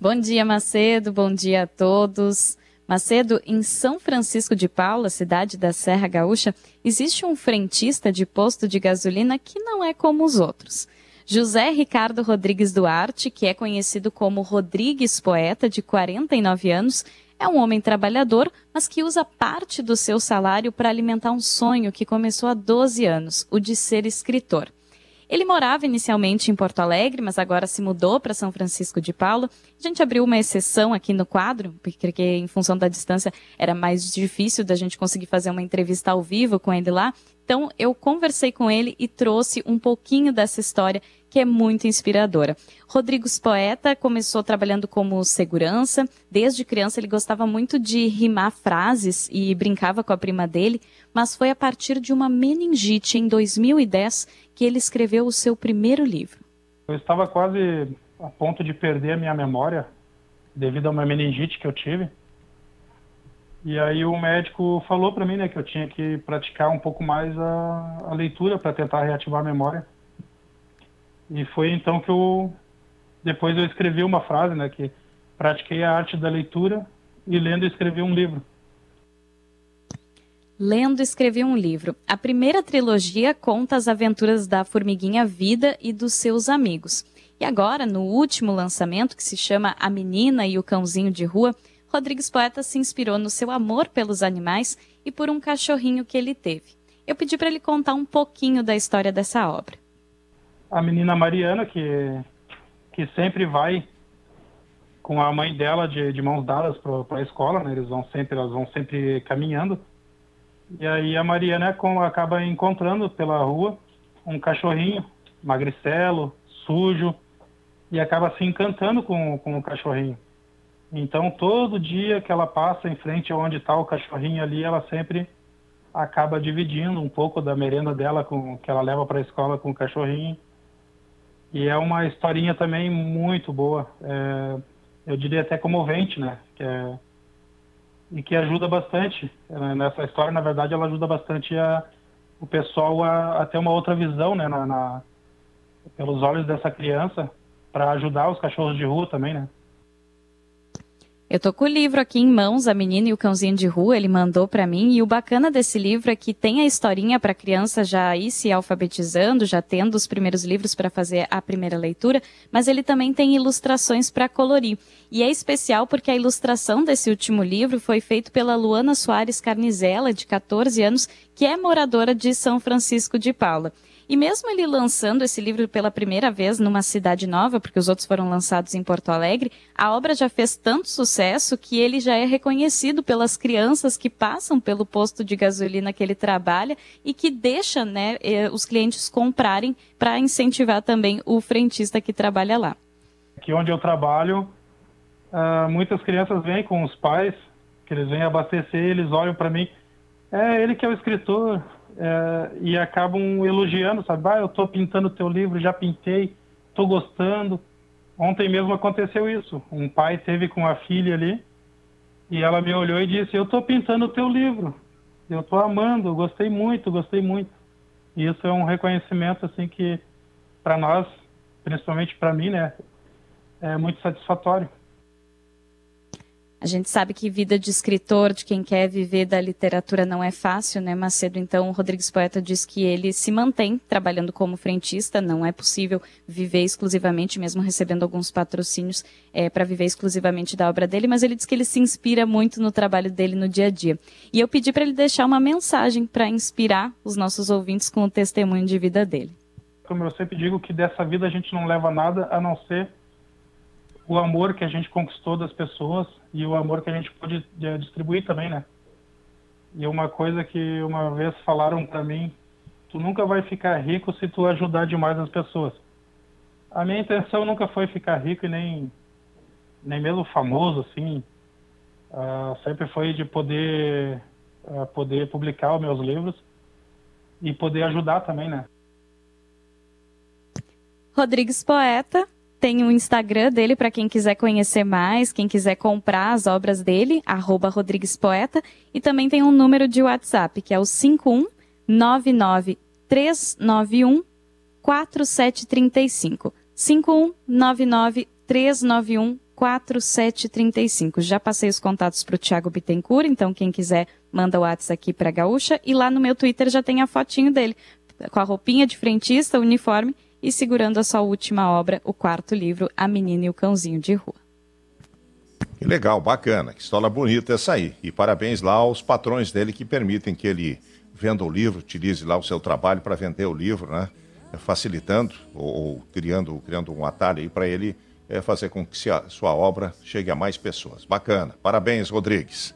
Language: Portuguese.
Bom dia, Macedo. Bom dia a todos. Macedo, em São Francisco de Paula, cidade da Serra Gaúcha, existe um frentista de posto de gasolina que não é como os outros. José Ricardo Rodrigues Duarte, que é conhecido como Rodrigues Poeta, de 49 anos, é um homem trabalhador, mas que usa parte do seu salário para alimentar um sonho que começou há 12 anos, o de ser escritor. Ele morava inicialmente em Porto Alegre, mas agora se mudou para São Francisco de Paula. A gente abriu uma exceção aqui no quadro, porque em função da distância era mais difícil da gente conseguir fazer uma entrevista ao vivo com ele lá. Então eu conversei com ele e trouxe um pouquinho dessa história que é muito inspiradora. Rodrigues Poeta começou trabalhando como segurança. Desde criança ele gostava muito de rimar frases e brincava com a prima dele, mas foi a partir de uma meningite em 2010 que ele escreveu o seu primeiro livro. Eu estava quase a ponto de perder a minha memória devido a uma meningite que eu tive. E aí o médico falou para mim, né, que eu tinha que praticar um pouco mais a, a leitura para tentar reativar a memória. E foi então que eu depois eu escrevi uma frase, né, que pratiquei a arte da leitura e lendo escrevi um livro. Lendo escrevi um livro. A primeira trilogia conta as aventuras da formiguinha Vida e dos seus amigos. E agora, no último lançamento, que se chama A Menina e o Cãozinho de Rua, Rodrigues Poeta se inspirou no seu amor pelos animais e por um cachorrinho que ele teve. Eu pedi para ele contar um pouquinho da história dessa obra a menina Mariana, que, que sempre vai com a mãe dela de, de mãos dadas para a escola, né? Eles vão sempre, elas vão sempre caminhando. E aí a Mariana é acaba encontrando pela rua um cachorrinho magricelo, sujo, e acaba se encantando com, com o cachorrinho. Então, todo dia que ela passa em frente aonde está o cachorrinho ali, ela sempre acaba dividindo um pouco da merenda dela com que ela leva para a escola com o cachorrinho. E é uma historinha também muito boa. É, eu diria até comovente, né? Que é, e que ajuda bastante. É, nessa história, na verdade, ela ajuda bastante a, o pessoal a, a ter uma outra visão, né? Na, na pelos olhos dessa criança, para ajudar os cachorros de rua também, né? Eu tô com o livro aqui em mãos, A Menina e o Cãozinho de Rua, ele mandou para mim, e o bacana desse livro é que tem a historinha para criança já ir se alfabetizando, já tendo os primeiros livros para fazer a primeira leitura, mas ele também tem ilustrações para colorir. E é especial porque a ilustração desse último livro foi feita pela Luana Soares Carnizela, de 14 anos, que é moradora de São Francisco de Paula. E mesmo ele lançando esse livro pela primeira vez numa cidade nova, porque os outros foram lançados em Porto Alegre, a obra já fez tanto sucesso que ele já é reconhecido pelas crianças que passam pelo posto de gasolina que ele trabalha e que deixa né, eh, os clientes comprarem para incentivar também o frentista que trabalha lá. Aqui onde eu trabalho, uh, muitas crianças vêm com os pais, que eles vêm abastecer, eles olham para mim, é ele que é o escritor, é, e acabam elogiando, sabe? Ah, eu estou pintando o teu livro, já pintei, estou gostando. Ontem mesmo aconteceu isso. Um pai teve com a filha ali e ela me olhou e disse: Eu estou pintando o teu livro. Eu estou amando, gostei muito, gostei muito. E isso é um reconhecimento assim que para nós, principalmente para mim, né, é muito satisfatório. A gente sabe que vida de escritor, de quem quer viver da literatura, não é fácil, né, Macedo? Então, o Rodrigues Poeta diz que ele se mantém trabalhando como frentista, não é possível viver exclusivamente, mesmo recebendo alguns patrocínios, é, para viver exclusivamente da obra dele, mas ele diz que ele se inspira muito no trabalho dele no dia a dia. E eu pedi para ele deixar uma mensagem para inspirar os nossos ouvintes com o testemunho de vida dele. Como eu sempre digo, que dessa vida a gente não leva nada a não ser o amor que a gente conquistou das pessoas e o amor que a gente pode eh, distribuir também, né? E uma coisa que uma vez falaram para mim, tu nunca vai ficar rico se tu ajudar demais as pessoas. A minha intenção nunca foi ficar rico e nem nem mesmo famoso assim. Uh, sempre foi de poder uh, poder publicar os meus livros e poder ajudar também, né? Rodrigues Poeta, tem o Instagram dele para quem quiser conhecer mais, quem quiser comprar as obras dele, arroba Rodrigues Poeta. E também tem um número de WhatsApp, que é o 5199391 4735. 5199 391 4735. Já passei os contatos para o Thiago Bittencourt, então quem quiser manda o WhatsApp aqui para Gaúcha. E lá no meu Twitter já tem a fotinho dele, com a roupinha de frentista, uniforme e segurando a sua última obra, o quarto livro, A Menina e o Cãozinho de Rua. Que legal, bacana, que história bonita essa aí. E parabéns lá aos patrões dele que permitem que ele venda o livro, utilize lá o seu trabalho para vender o livro, né? Facilitando ou, ou criando, criando um atalho aí para ele é, fazer com que sua obra chegue a mais pessoas. Bacana. Parabéns, Rodrigues.